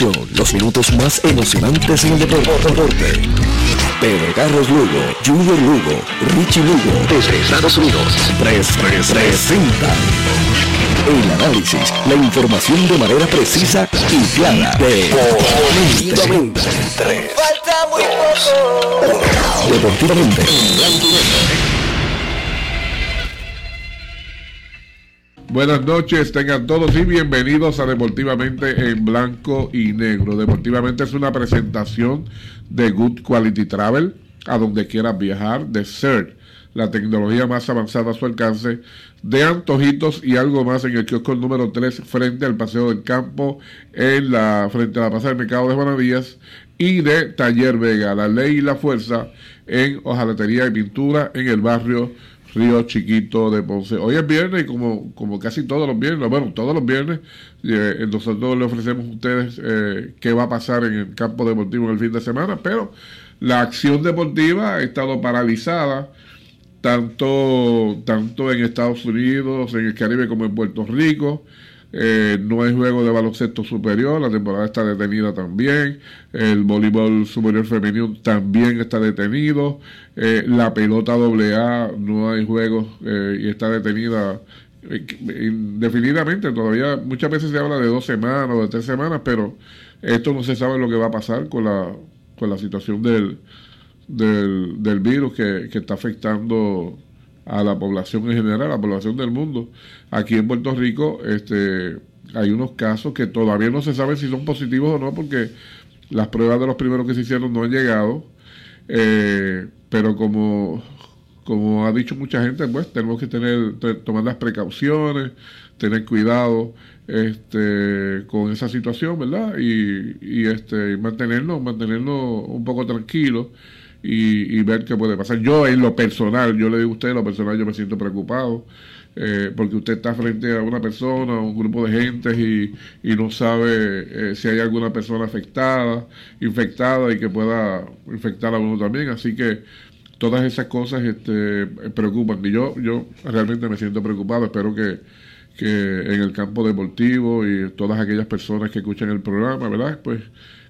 los minutos más emocionantes en el deporte. Pedro Carlos Lugo, Junior Lugo, Richie Lugo, desde Estados Unidos, 3presenta el análisis, la información de manera precisa y clara. Deportivamente. Falta muy poco. Deportivamente. Buenas noches, tengan todos y bienvenidos a Deportivamente en Blanco y Negro. Deportivamente es una presentación de Good Quality Travel, a donde quieras viajar, de CERT, la tecnología más avanzada a su alcance, de antojitos y algo más en el kiosco número 3 frente al Paseo del Campo, en la, frente a la Plaza del Mercado de Juanadías, y de Taller Vega, la ley y la fuerza en hojalatería y pintura en el barrio Río Chiquito de Ponce. Hoy es viernes y como, como casi todos los viernes, bueno, todos los viernes, eh, nosotros le ofrecemos a ustedes eh, qué va a pasar en el campo deportivo en el fin de semana, pero la acción deportiva ha estado paralizada tanto, tanto en Estados Unidos, en el Caribe como en Puerto Rico. Eh, no hay juego de baloncesto superior, la temporada está detenida también, el voleibol superior femenino también está detenido, eh, la pelota AA no hay juegos eh, y está detenida indefinidamente, todavía muchas veces se habla de dos semanas o de tres semanas, pero esto no se sabe lo que va a pasar con la, con la situación del, del, virus que, que está afectando a la población en general, a la población del mundo. Aquí en Puerto Rico este, hay unos casos que todavía no se sabe si son positivos o no, porque las pruebas de los primeros que se hicieron no han llegado. Eh, pero como, como ha dicho mucha gente, pues tenemos que tener, tomar las precauciones, tener cuidado este, con esa situación, ¿verdad? Y, y este, mantenernos, mantenernos un poco tranquilos y, ver qué puede pasar. Yo en lo personal, yo le digo a usted, lo personal yo me siento preocupado. Eh, porque usted está frente a una persona, un grupo de gente y, y no sabe eh, si hay alguna persona afectada, infectada y que pueda infectar a uno también. Así que todas esas cosas este, preocupan. Y yo, yo realmente me siento preocupado. Espero que, que en el campo deportivo y todas aquellas personas que escuchan el programa, ¿verdad? Pues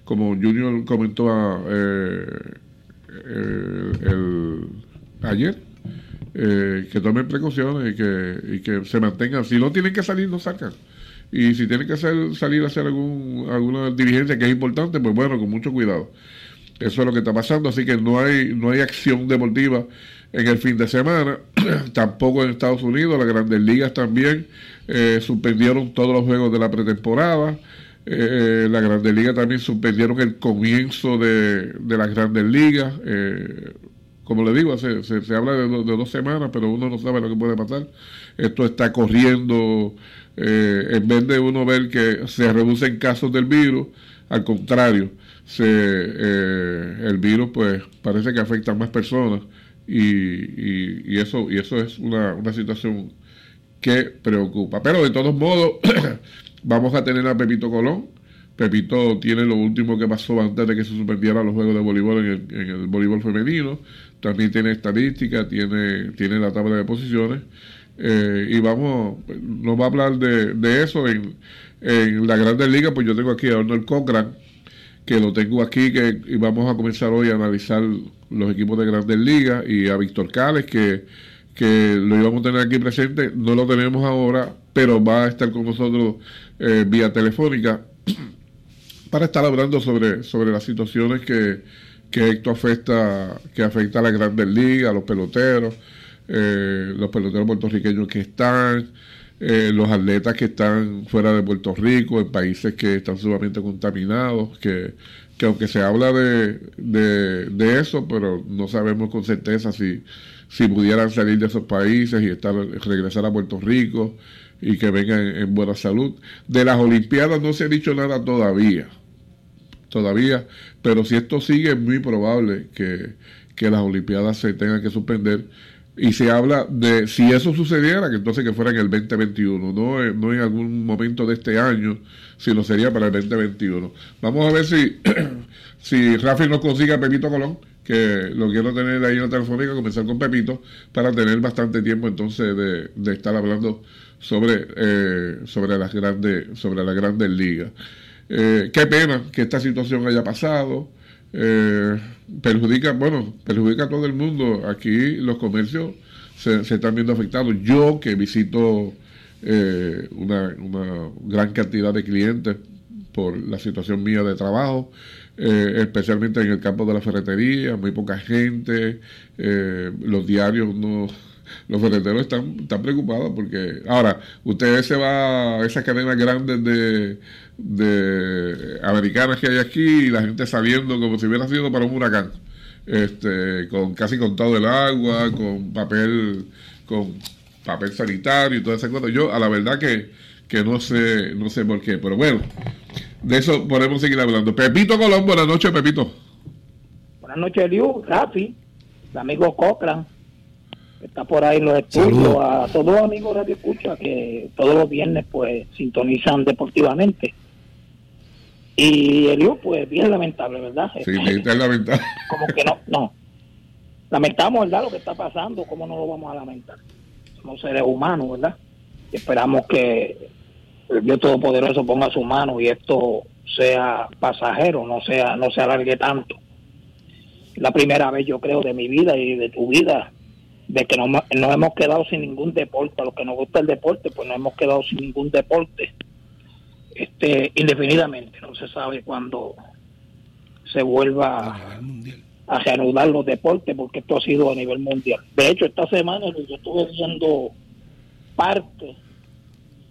como Junior comentó a, eh, eh, el, ayer, eh, que tomen precauciones y que, y que se mantengan. Si no tienen que salir, no sacan. Y si tienen que salir a hacer algún, alguna diligencia que es importante, pues bueno, con mucho cuidado. Eso es lo que está pasando, así que no hay, no hay acción deportiva en el fin de semana, tampoco en Estados Unidos, las grandes ligas también eh, suspendieron todos los juegos de la pretemporada. Eh, la Grandes Ligas también suspendieron el comienzo de, de las Grandes Ligas. Eh, como le digo, se, se, habla de, dos semanas, pero uno no sabe lo que puede pasar. Esto está corriendo, eh, en vez de uno ver que se reducen casos del virus, al contrario, se, el virus pues parece que afecta a más personas y, y, y eso, y eso es una, una situación que preocupa. Pero de todos modos, Vamos a tener a Pepito Colón. Pepito tiene lo último que pasó antes de que se suspendieran los juegos de voleibol en el, voleibol femenino. También tiene estadística, tiene, tiene la tabla de posiciones. Eh, y vamos, nos va a hablar de, eso en, en la Grandes Ligas. Pues yo tengo aquí a Arnold Cochran, que lo tengo aquí, que y vamos a comenzar hoy a analizar los equipos de Grandes Ligas. Y a Víctor Cales, que, que lo íbamos a tener aquí presente. No lo tenemos ahora, pero va a estar con nosotros eh, vía telefónica para estar hablando sobre, sobre las situaciones que, que esto afecta, que afecta a la grandes ligas, a los peloteros, eh, los peloteros puertorriqueños que están, eh, los atletas que están fuera de Puerto Rico, en países que están sumamente contaminados, que, que aunque se habla de, de, eso, pero no sabemos con certeza si, si pudieran salir de esos países y estar regresar a Puerto Rico y que vengan en, buena salud. De las Olimpiadas no se ha dicho nada todavía, todavía, pero si esto sigue es muy probable que, que las Olimpiadas se tengan que suspender. Y se habla de si eso sucediera, que entonces que fuera en el 2021, no, no en algún momento de este año, sino sería para el 2021. Vamos a ver si, si Rafi nos consigue a Pepito Colón, que lo quiero tener ahí en la telefónica, comenzar con Pepito, para tener bastante tiempo entonces de, de estar hablando sobre, eh, sobre las grandes, sobre las grandes ligas. eh, qué pena que esta situación haya pasado. Eh, perjudica, bueno, perjudica a todo el mundo. Aquí los comercios se, están viendo afectados. Yo que visito eh, una, una, gran cantidad de clientes por la situación mía de trabajo, especialmente en el campo de la ferretería, muy poca gente, los diarios no los ferreteros están, están preocupados porque ahora usted se va a esas cadenas grandes de, de americanas que hay aquí y la gente sabiendo como si hubiera sido para un huracán este con casi con todo el agua con papel con papel sanitario y todas esas cosas. Yo a la verdad que, que no sé no sé por qué pero bueno de eso podemos seguir hablando Pepito Colón buenas noches Pepito buenas noches Liu Rafi el amigo Cochran está por ahí los estudios, a todos los amigos Radio Escucha que todos los viernes pues sintonizan deportivamente. Y Eliu, pues bien lamentable, ¿verdad? Sí, es lamentable. Como que no, no. Lamentamos, ¿verdad? Lo que está pasando, ¿cómo no lo vamos a lamentar? Somos seres humanos, ¿verdad? Y esperamos que el Dios Todopoderoso ponga su mano y esto sea pasajero, no sea no se alargue tanto. La primera vez, yo creo, de mi vida y de tu vida de que no, nos hemos quedado sin ningún deporte. A los que nos gusta el deporte, pues nos hemos quedado sin ningún deporte este indefinidamente. No se sabe cuándo se vuelva a reanudar los deportes, porque esto ha sido a nivel mundial. De hecho, esta semana yo estuve viendo parte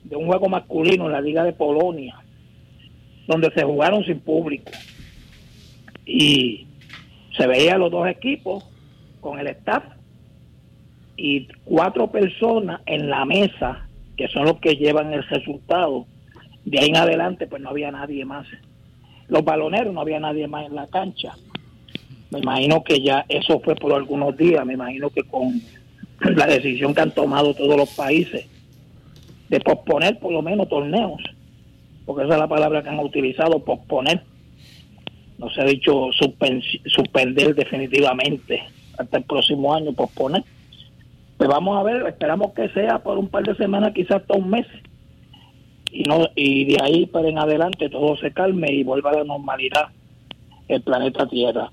de un juego masculino en la Liga de Polonia, donde se jugaron sin público. Y se veía los dos equipos con el staff y cuatro personas en la mesa, que son los que llevan el resultado, de ahí en adelante pues no había nadie más. Los baloneros no había nadie más en la cancha. Me imagino que ya eso fue por algunos días, me imagino que con la decisión que han tomado todos los países de posponer por lo menos torneos, porque esa es la palabra que han utilizado, posponer. No se ha dicho suspender definitivamente hasta el próximo año, posponer. Pues vamos a ver, esperamos que sea por un par de semanas, quizás hasta un mes. Y, no, y de ahí para en adelante todo se calme y vuelva a la normalidad el planeta Tierra.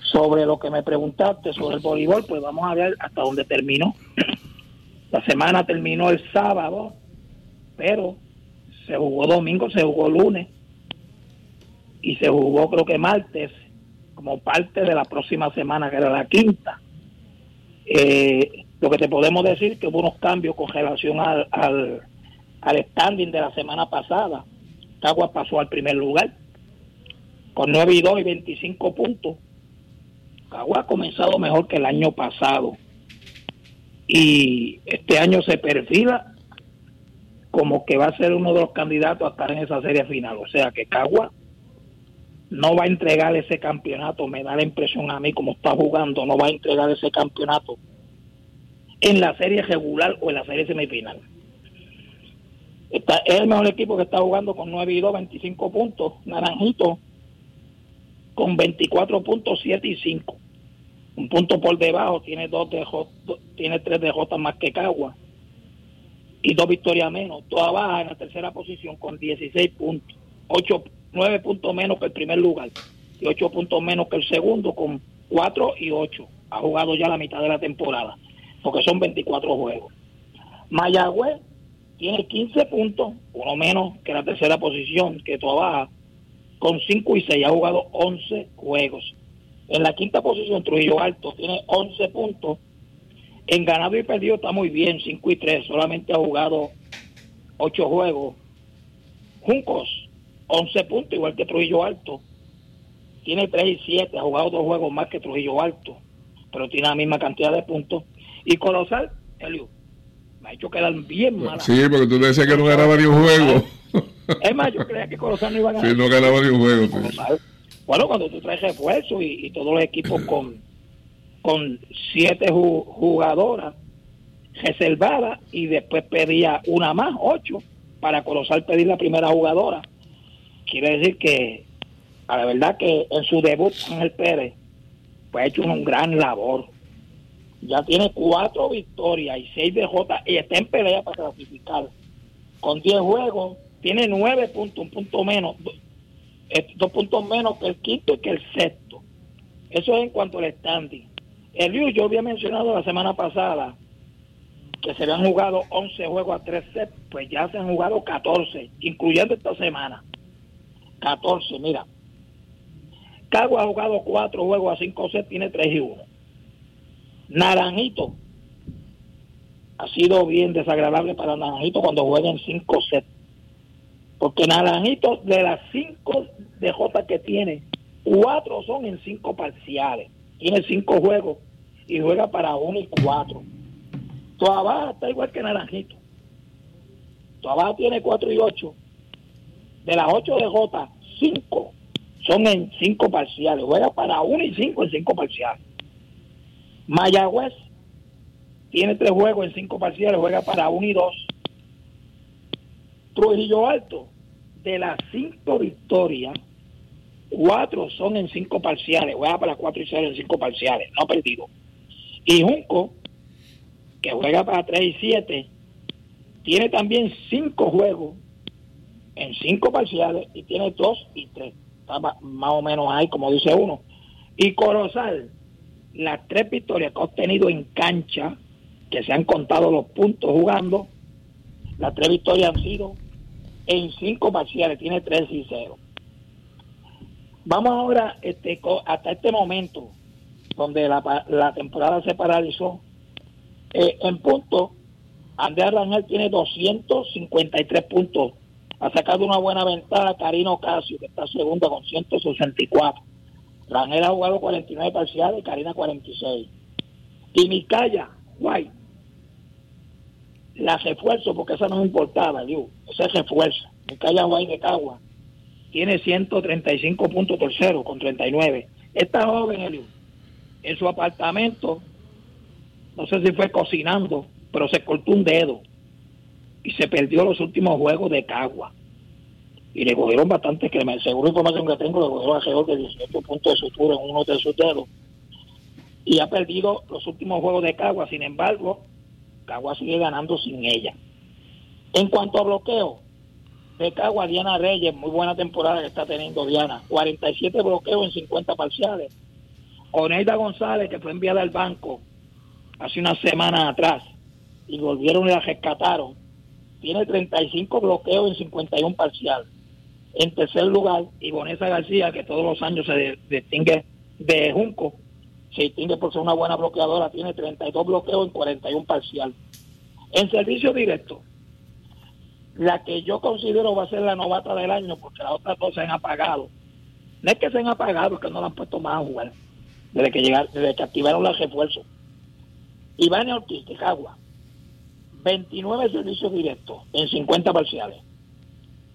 Sobre lo que me preguntaste sobre el voleibol, pues vamos a ver hasta dónde terminó. La semana terminó el sábado, pero se jugó domingo, se jugó lunes y se jugó creo que martes como parte de la próxima semana, que era la quinta. Eh, lo que te podemos decir que hubo unos cambios con relación al, al, standing de la semana pasada. Cagua pasó al primer lugar con 9 y 2 y 25 puntos. Cagua ha comenzado mejor que el año pasado. Y este año se perfila como que va a ser uno de los candidatos a estar en esa serie final. O sea que Cagua no va a entregar ese campeonato, me da la impresión a mí como está jugando, no va a entregar ese campeonato en la serie regular o en la serie semifinal. Está, es el mejor equipo que está jugando con 9 y 2, 25 puntos. Naranjito con 24 puntos, 7 y 5. Un punto por debajo, tiene dos de tiene tres J más que Cagua. Y dos victorias menos. Toda baja en la tercera posición con 16 puntos. 8, 9 puntos menos que el primer lugar. Y 8 puntos menos que el segundo con 4 y 8. Ha jugado ya la mitad de la temporada porque son 24 juegos. Mayagüez tiene 15 puntos, uno menos que la tercera posición, que trabaja con 5 y 6, ha jugado 11 juegos. En la quinta posición, Trujillo Alto tiene 11 puntos. En ganado y perdido está muy bien, 5 y 3, solamente ha jugado 8 juegos. Juncos, 11 puntos, igual que Trujillo Alto. Tiene 3 y 7, ha jugado dos juegos más que Trujillo Alto, pero tiene la misma cantidad de puntos. Y Colosal, Helio, me ha hecho quedar bien mal. Sí, porque tú decías que no ganaba ni un juego. Es más, yo creía que Colosal no iba a ganar. Sí, no ganaba ni un juego. Bueno, cuando tú traes refuerzo y, todos los equipos con, con siete jugadoras reservadas y después pedía una más, ocho, para Colosal pedir la primera jugadora. Quiere decir que, a la verdad que en su debut Ángel Pérez, pues ha hecho un gran labor ya tiene cuatro victorias y seis derrotas y está en pelea para clasificar. Con diez juegos, tiene nueve puntos, un punto menos, dos puntos menos que el quinto y que el sexto. Eso es en cuanto al standing. El Río, yo había mencionado la semana pasada que se habían jugado 11 juegos a 3 sets, pues ya se han jugado 14, incluyendo esta semana. 14, mira. Cagua ha jugado 4 juegos a 5 sets, tiene 3 y 1. Naranjito ha sido bien desagradable para Naranjito cuando juega en 5 sets. Porque Naranjito, de las 5 DJ que tiene, 4 son en 5 parciales. Tiene 5 juegos y juega para 1 y 4. Toda está igual que Naranjito. Toda tiene 4 y 8. De las 8 DJ, 5 son en 5 parciales. Juega para 1 y 5 en 5 parciales. Mayagüez tiene 3 juegos en 5 parciales. Juega para 1 y 2. Trujillo Alto, de las 5 victorias, 4 son en 5 parciales. Juega para 4 y 0 en 5 parciales. No ha perdido. Y Junco, que juega para 3 y 7, tiene también 5 juegos en 5 parciales y tiene 2 y 3. Está más o menos ahí, como dice uno. Y Corozal, las tres victorias que ha obtenido en cancha, que se han contado los puntos jugando, las tres victorias han sido en 5 parciales, tiene 3 y 0. Vamos ahora este, hasta este momento, donde la, temporada se paralizó, eh, en punto, Andrea Rangel tiene 253 puntos. Ha sacado una buena ventaja Karino Casio, que está segunda con 164. Rangel ha jugado 49 parciales Karina 46. Y Micaya White, la refuerzo, porque esa no importaba, digo, ese refuerzo. Micaya White de Cagua tiene 135 puntos por cero con 39. Esta joven, Elio, en su apartamento no sé si fue cocinando, pero se cortó un dedo y se perdió los últimos juegos de Cagua. Y le cogieron bastante que me seguro información que tengo, le cogieron alrededor de 18 puntos de sutura en uno de sus dedos. Y ha perdido los últimos juegos de Cagua, sin embargo, Cagua sigue ganando sin ella. En cuanto a bloqueo, de Cagua, Diana Reyes, muy buena temporada que está teniendo Diana. 47 bloqueos en 50 parciales. Oneida González, que fue enviada al banco, hace una semana atrás y volvieron y la rescataron, tiene 35 bloqueos en 51 parcial. En tercer lugar, Ivonesa García, que todos los años se distingue de Junco, distingue por ser una buena bloqueadora, tiene 32 bloqueos en 41 parcial. En servicio directo, la que yo considero va a ser la novata del año, porque las otras dos se han apagado. No es que se han apagado, es que no la han puesto más a jugar, desde que llegaron, desde que activaron los refuerzos. Iván Ortiz de Cagua, 29 servicios directos en 50 parciales.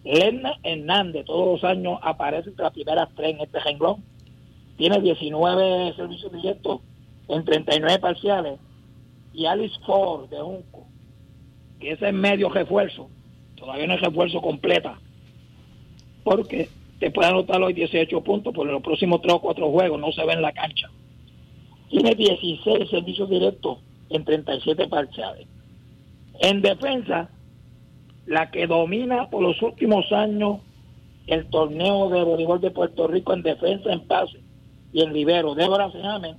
Lerna Hernández, todos los años aparece entre las primeras tres en este renglón. Tiene 19 servicios directos en 39 parciales. Y Alice Ford de Junco, que ese es medio refuerzo, todavía no es refuerzo completa, porque te puede anotar hoy 18 puntos, pero en los próximos 3 o 4 juegos no se ve en la cancha. Tiene 16 servicios directos en 37 parciales. En defensa, la que domina por los últimos años el torneo de voleibol de Puerto Rico en defensa, en pase y en libero, Débora Sejamen,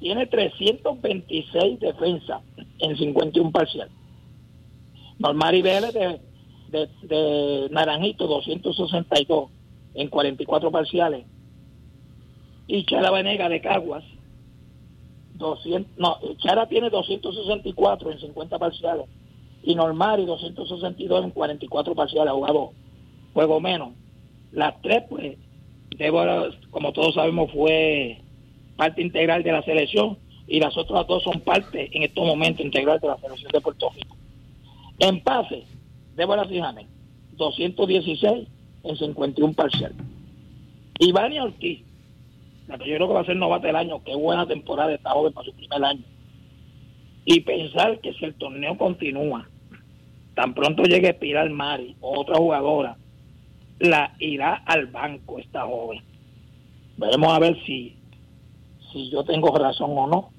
tiene 326 defensas en 51 parciales. Normari Vélez de, de, de, Naranjito, 262 en 44 parciales. Y Chala Venega de Caguas, 200, no, Chara tiene 264 en 50 parciales y Normari 262 en 44 parciales, jugado juego menos. Las tres, pues, Débora, como todos sabemos, fue parte integral de la selección y las otras dos son parte en estos momentos integral de la selección de Puerto Rico. En pase, Débora Cijane, 216 en 51 parciales. Ivania Ortiz, la que yo creo que va a ser novata del año, qué buena temporada esta joven para su primer año. Y pensar que si el torneo continúa, tan pronto llegue Pilar Mari otra jugadora, la irá al banco esta joven. Veremos a ver si, si yo tengo razón o no.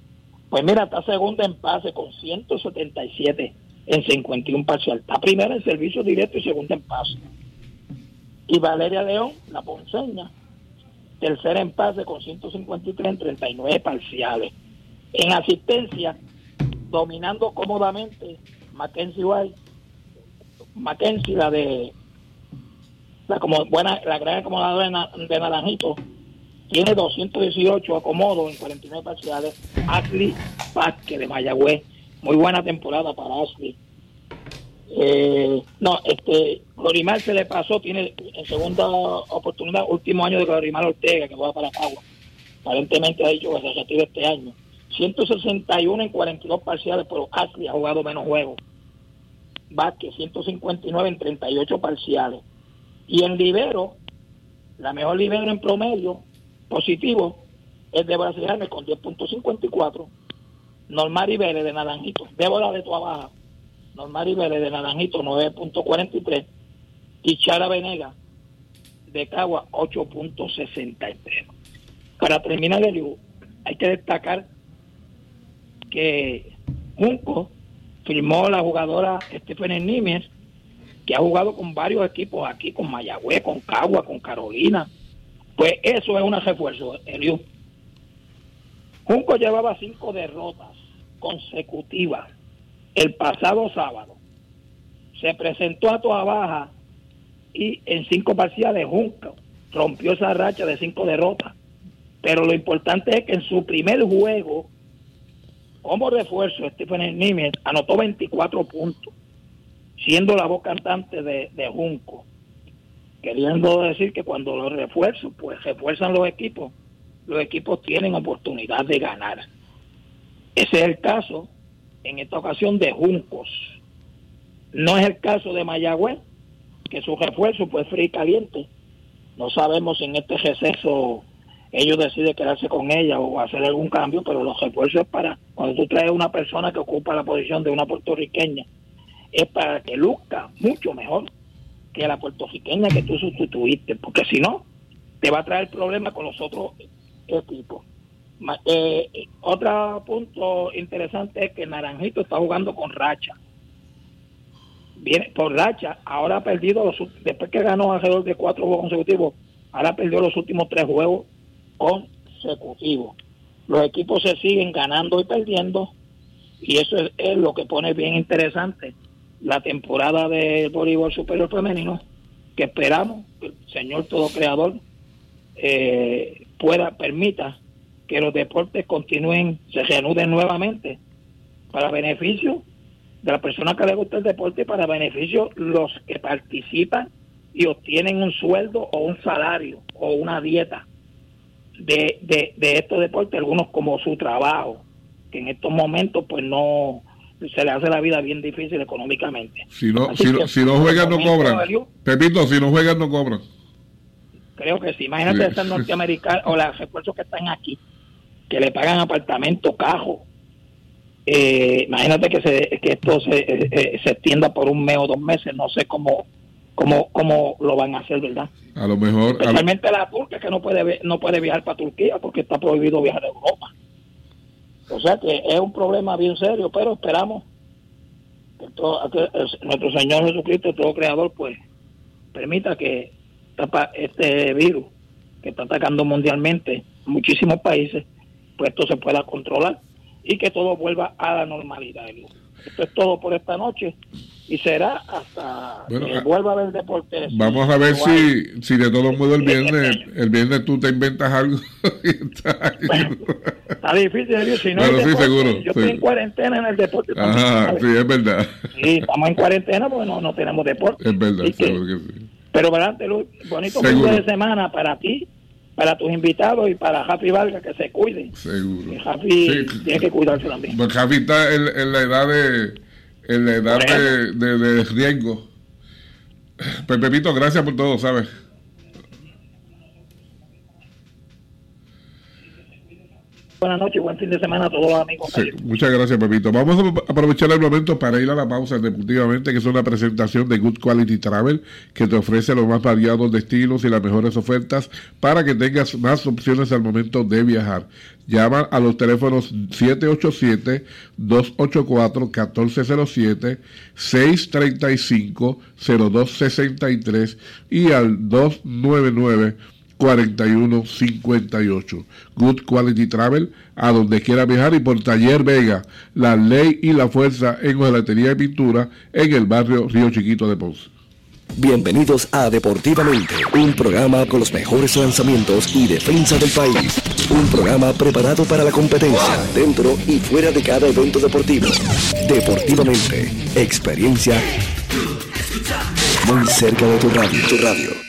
Pues mira, está segunda en pase con 177 en 51 parcial. Está primera en servicio directo y segunda en pase. Y Valeria León, la ponceña, tercera en pase con 153 en 39 parciales. En asistencia, dominando cómodamente Mackenzie White, Mackenzie, la de la como buena, la gran acomodadora de, Naranjito, tiene 218 acomodos en 49 parciales. Ashley Vázquez de Mayagüez, muy buena temporada para Ashley. Eh, no, este, Glorimar se le pasó, tiene en segunda oportunidad, último año de Glorimar Ortega, que va para Cagua. Aparentemente ha dicho que se retira este año. 161 en 42 parciales, pero Ashley ha jugado menos juegos. Vázquez, 159 en 38 parciales. Y en libero, la mejor libero en promedio positivo es de Brasileño con 10.54. Normal Vélez de Naranjito, Débora de Tuabaja, Normal Vélez de Naranjito 9.43 y Chara Venega de Cagua 8.63. Para terminar, el hay que destacar que Junco firmó la jugadora Stephen Nimes, que ha jugado con varios equipos aquí, con Mayagüez, con Cagua, con Carolina. Pues eso es un refuerzo, Eliu. Junco llevaba cinco derrotas consecutivas el pasado sábado. Se presentó a toda baja y en cinco parciales Junco rompió esa racha de cinco derrotas. Pero lo importante es que en su primer juego como refuerzo, Stephen Nimitz anotó 24 puntos, siendo la voz cantante de, Junco, queriendo decir que cuando los refuerzos, pues refuerzan los equipos, los equipos tienen oportunidad de ganar. Ese es el caso, en esta ocasión, de Juncos. No es el caso de Mayagüez, que su refuerzo, pues frío y caliente. No sabemos si en este receso ellos deciden quedarse con ella o hacer algún cambio, pero los refuerzos es para, cuando tú traes una persona que ocupa la posición de una puertorriqueña, es para que luzca mucho mejor que la puertorriqueña que tú sustituiste, porque si no, te va a traer problemas con los otros equipos. Eh, otro punto interesante es que Naranjito está jugando con racha. Viene por racha, ahora ha perdido los después que ganó alrededor de cuatro juegos consecutivos, ahora perdió los últimos tres juegos consecutivos. Los equipos se siguen ganando y perdiendo y eso es, lo que pone bien interesante la temporada del voleibol superior femenino que esperamos que el señor todo creador eh, pueda permita que los deportes continúen se reanuden nuevamente para beneficio de la persona que le gusta el deporte y para beneficio los que participan y obtienen un sueldo o un salario o una dieta de, de, de estos deportes, algunos como su trabajo, que en estos momentos pues no se le hace la vida bien difícil económicamente. Si no, si, si no juegan no cobran. Pepito, si no juegan no cobran. Creo que sí. Imagínate sí. norteamericano o los refuerzos que están aquí, que le pagan apartamento, cajo. Eh, imagínate que, se, que esto se, eh, eh, se extienda por un mes o dos meses, no sé cómo cómo, cómo lo van a hacer, ¿verdad? A lo mejor. Especialmente la turca que no puede, no puede viajar para Turquía porque está prohibido viajar a Europa. O sea que es un problema bien serio, pero esperamos que, todo, que nuestro Señor Jesucristo, todo creador, pues permita que este virus que está atacando mundialmente muchísimos países, pues esto se pueda controlar y que todo vuelva a la normalidad. Esto es todo por esta noche y será hasta que ah, vuelva a haber deporte. Vamos a ver si, si de todos modos el viernes, el viernes tú te inventas algo. está difícil, si no sí, seguro, yo estoy en cuarentena en el deporte. Ajá, sí, es verdad. Sí, estamos en cuarentena porque no, no tenemos deporte. Es verdad, seguro que sí. Pero verdad, bonito fin de semana para ti, para tus invitados y para Javi Vargas que se cuiden. Seguro. Javi tiene que cuidarse también. Pues Javi está en, en la edad de en la edad de, de, riesgo. Pues Pepito, gracias por todo, ¿sabes? Buenas noches buen fin de semana a todos los amigos. Sí, muchas gracias, Pepito. Vamos a aprovechar el momento para ir a la pausa deportivamente, que es una presentación de Good Quality Travel, que te ofrece los más variados destinos y las mejores ofertas para que tengas más opciones al momento de viajar. Llama a los teléfonos 787-284-1407, 635-0263 y al 299 4158. Good Quality Travel, a donde quiera viajar y por Taller Vega, la ley y la fuerza en hojalatería y pintura en el barrio Río Chiquito de Ponce. Bienvenidos a Deportivamente, un programa con los mejores lanzamientos y defensa del país. Un programa preparado para la competencia, dentro y fuera de cada evento deportivo. Deportivamente, experiencia muy cerca de tu radio. Tu radio.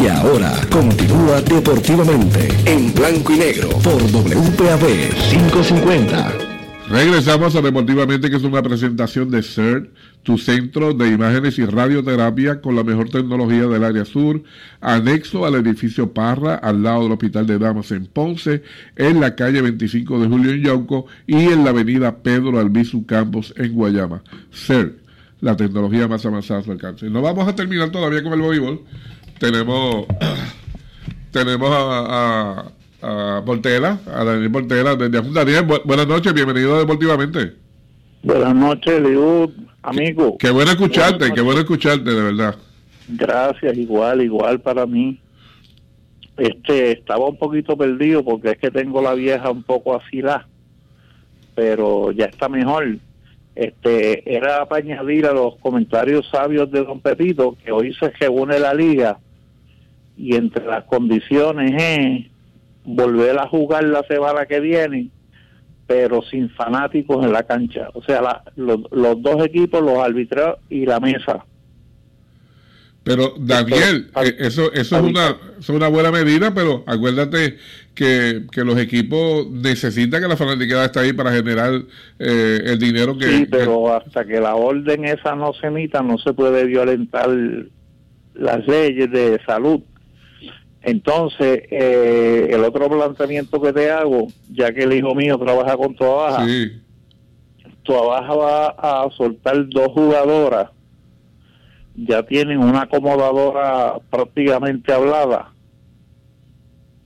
Y ahora continúa deportivamente en blanco y negro por WPAB 550. Regresamos a Deportivamente, que es una presentación de CERT, tu centro de imágenes y radioterapia con la mejor tecnología del área sur, anexo al edificio Parra, al lado del Hospital de Damas en Ponce, en la calle 25 de Julio en Yauco y en la avenida Pedro Albizu Campos en Guayama. CERT, la tecnología más avanzada a su alcance. No vamos a terminar todavía con el voleibol tenemos tenemos a, a, Portela, a Daniel Portela desde Daniel, buenas noches, bienvenido a Deportivamente. Buenas noches, Liud, amigo. Qué bueno escucharte, qué bueno escucharte, de verdad. Gracias, igual, igual para mí. Este, estaba un poquito perdido porque es que tengo la vieja un poco afilada, pero ya está mejor este era para añadir a los comentarios sabios de don Pepito que hoy se reúne la liga y entre las condiciones es volver a jugar la semana que viene, pero sin fanáticos en la cancha. O sea, los, dos equipos, los árbitros y la mesa. Pero Daniel, eh, eso, eso es, una, es una buena medida, pero acuérdate que, que los equipos necesitan que la fanaticada esté ahí para generar eh, el dinero que... Sí, pero hasta que la orden esa no se emita, no se puede violentar las leyes de salud entonces, eh, el otro planteamiento que te hago, ya que el hijo mío trabaja con Tuabaja, sí. Tuabaja va a soltar dos jugadoras, ya tienen una acomodadora prácticamente hablada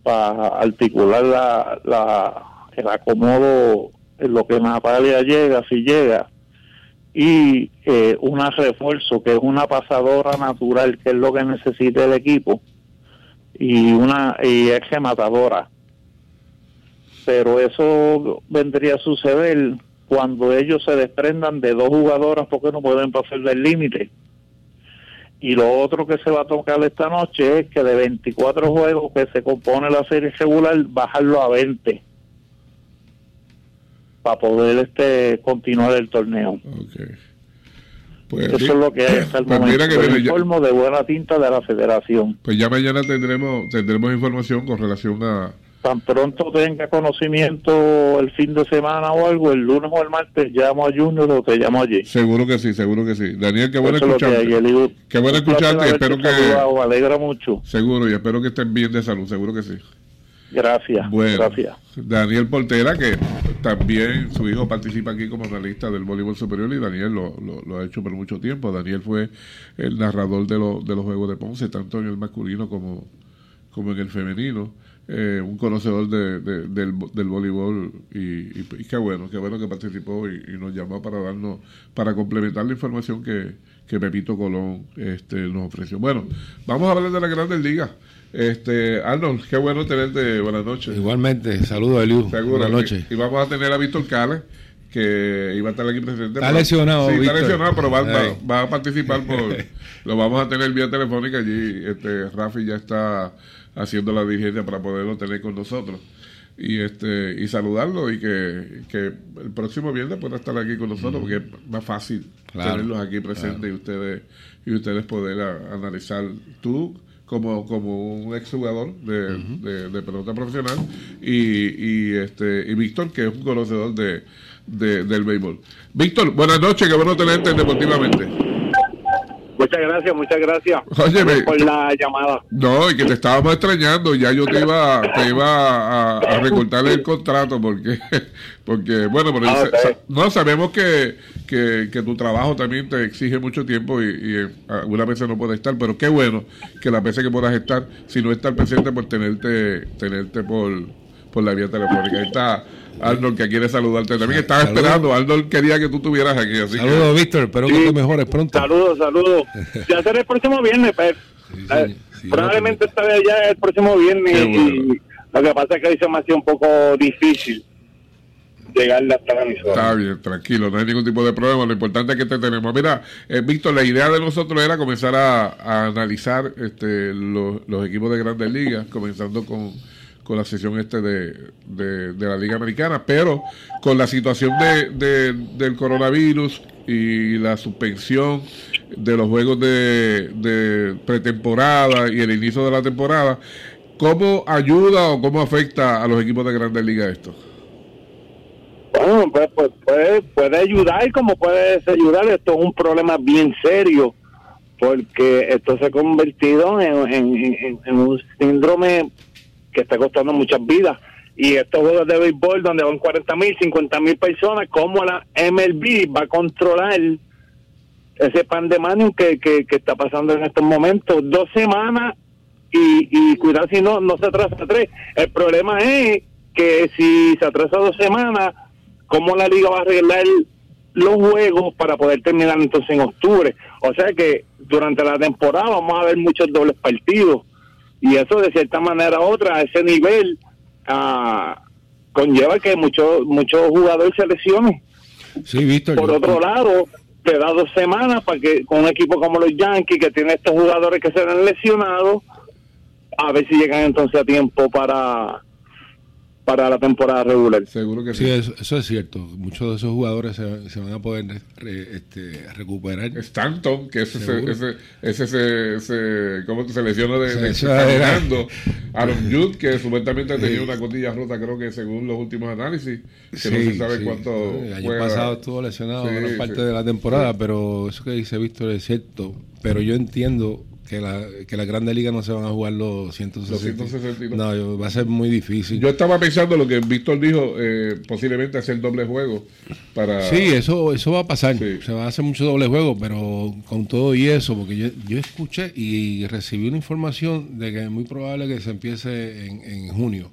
para articular la, la, el acomodo en lo que Natalia llega, si llega, y eh, un refuerzo que es una pasadora natural, que es lo que necesita el equipo y una y ex matadora. Pero eso vendría a suceder cuando ellos se desprendan de dos jugadoras porque no pueden pasar del límite. Y lo otro que se va a tocar esta noche es que de 24 juegos que se compone la serie regular, bajarlo a 20 para poder este continuar el torneo. Pues, Eso es lo que hay hasta el pues momento. el informe de buena tinta de la federación. Pues ya mañana tendremos tendremos información con relación a... Tan pronto tenga conocimiento el fin de semana o algo, el lunes o el martes, llamo a Junior o te llamo allí. Seguro que sí, seguro que sí. Daniel, qué bueno escucharte. qué bueno escucharte espero que... Me alegra mucho. Seguro, y espero que estén bien de salud, seguro que sí. Gracias. Bueno, gracias. Daniel Portera, que también su hijo participa aquí como analista del voleibol superior y Daniel lo, lo, ha hecho por mucho tiempo. Daniel fue el narrador de, de los Juegos de Ponce, tanto en el masculino como, como en el femenino. Eh, un conocedor de, del, del, voleibol y, qué bueno, qué bueno que participó y, nos llamó para darnos, para complementar la información que, que Pepito Colón este, nos ofreció. Bueno, vamos a hablar de la Grandes Ligas. Este, Arnold, qué bueno tenerte. Buenas noches. Igualmente, saludos, Eliu. Buenas noches. Y, vamos a tener a Víctor Cale, que iba a estar aquí presente. Está lesionado. Sí, está lesionado, pero va, a participar por. lo vamos a tener vía telefónica allí. Este, Rafi ya está haciendo la diligencia para poderlo tener con nosotros y este y saludarlo y que, el próximo viernes pueda estar aquí con nosotros porque es más fácil tenerlos aquí presentes y ustedes y ustedes poder analizar tú como, como un exjugador de, de, pelota profesional y, y este y Víctor que es un conocedor de, del béisbol. Víctor buenas noches que bueno tenerte deportivamente Muchas gracias, muchas gracias por la llamada. No, y que te estábamos extrañando, ya yo te iba, te iba a, recortar el contrato porque, porque bueno, pero ah, no sabemos que, que, tu trabajo también te exige mucho tiempo y, y algunas veces no puedes estar, pero qué bueno que las veces que puedas estar, si no estar presente, por tenerte, tenerte por, por la vía telefónica. Ahí está Arnold que quiere saludarte. También estaba esperando. Arnold quería que tú estuvieras aquí. Así saludos, Víctor. Espero que te mejores pronto. Saludos, saludos. Ya será el próximo viernes, pero pues. probablemente esta vez ya el próximo viernes. Y lo que pasa es que hoy se me ha sido un poco difícil llegar hasta la emisora. Está bien, tranquilo, no hay ningún tipo de problema. Lo importante es que te tenemos. Mira, eh, Víctor, la idea de nosotros era comenzar a, analizar este, los, los equipos de grandes ligas, comenzando con con la sesión este de, de, la Liga Americana, pero con la situación de, del coronavirus y la suspensión de los juegos de, pretemporada y el inicio de la temporada, ¿cómo ayuda o cómo afecta a los equipos de Grandes Ligas esto? Bueno, pues, pues puede, puede ayudar como puede desayudar. Esto es un problema bien serio porque esto se ha convertido en un síndrome que está costando muchas vidas. Y estos juegos de béisbol donde van 40 mil, 50 mil personas, ¿cómo la MLB va a controlar ese pandemonium que, que, que está pasando en estos momentos? Dos semanas y, y cuidado si no, no se atrasa tres. El problema es que si se atrasa dos semanas, ¿cómo la liga va a arreglar los juegos para poder terminar entonces en octubre? O sea que durante la temporada vamos a ver muchos dobles partidos y eso de cierta manera u otra, a ese nivel, ah, conlleva que muchos muchos jugadores se lesionen. Sí, Por otro lado, te da dos semanas para que con un equipo como los Yankees, que tiene estos jugadores que se han lesionado, a ver si llegan entonces a tiempo para para la temporada regular. Seguro que sí. eso, es cierto. Muchos de esos jugadores se, van a poder este, recuperar. Stanton, que ese, ese, ese, ese, ¿cómo se lesiona de, de Aaron Judd, que supuestamente tenía una costilla rota, creo que según los últimos análisis, que no se sabe cuánto. El año pasado estuvo lesionado en parte de la temporada, pero eso que dice Víctor es cierto. Pero yo entiendo que la, que la Grande Liga no se van a jugar los 160. No, va a ser muy difícil. Yo estaba pensando lo que Víctor dijo, eh, posiblemente hacer doble juego para... Sí, eso, eso va a pasar. Se va a hacer mucho doble juego, pero con todo y eso, porque yo, yo escuché y recibí una información de que es muy probable que se empiece en, en junio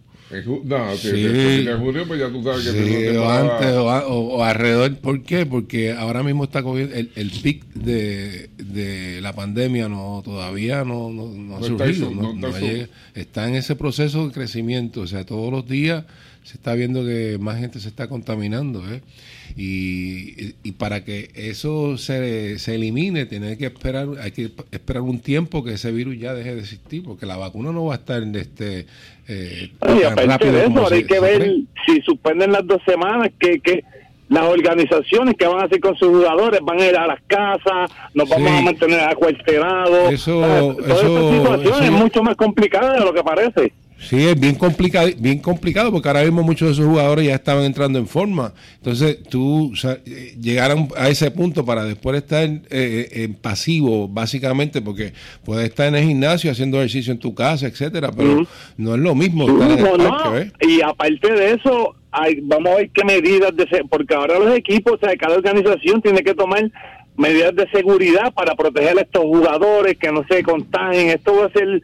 no, sí. en junio, pues ya tú sabes que sí, o antes o, alrededor. ¿Por qué? Porque ahora mismo está cogiendo el, el pic de, de, la pandemia no todavía no, no, ha surgido. está en ese proceso de crecimiento. O sea, todos los días se está viendo que más gente se está contaminando. ¿eh? Y, y, para que eso se, se elimine, tiene que esperar, hay que esperar un tiempo que ese virus ya deje de existir, porque la vacuna no va a estar en este. Eh, y aparte de eso, hay que ver si suspenden las dos semanas, que, que las organizaciones que van a hacer con sus jugadores van a ir a las casas, nos vamos a mantener acuartelados. Eso, toda esa situación es mucho más complicada de lo que parece. Sí, es bien complicado, bien complicado porque ahora mismo muchos de esos jugadores ya estaban entrando en forma. Entonces, tú eh, llegar a ese punto para después estar eh, eh, en pasivo, básicamente, porque puedes estar en el gimnasio haciendo ejercicio en tu casa, etcétera, pero no es lo mismo. Y aparte de eso, hay, vamos a ver qué medidas, de, porque ahora los equipos, o sea, cada organización tiene que tomar medidas de seguridad para proteger a estos jugadores que no se contagien. Esto va a ser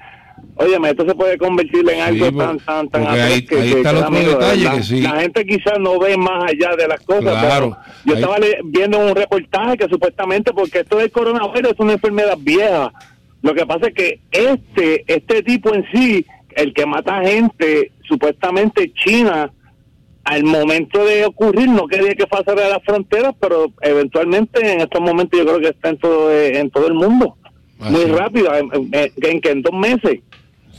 Oye, esto se puede convertir en algo tan, tan, tan ahí, que, ahí está otro detalle que sí. La gente quizás no ve más allá de las cosas. Claro, yo estaba viendo un reportaje que supuestamente, porque esto del coronavirus es una enfermedad vieja. Lo que pasa es que este, este tipo en sí, el que mata gente, supuestamente China, al momento de ocurrir no quería que pasara a las fronteras, pero eventualmente en estos momentos yo creo que está en todo, en todo el mundo. Muy rápido, en, en, en dos meses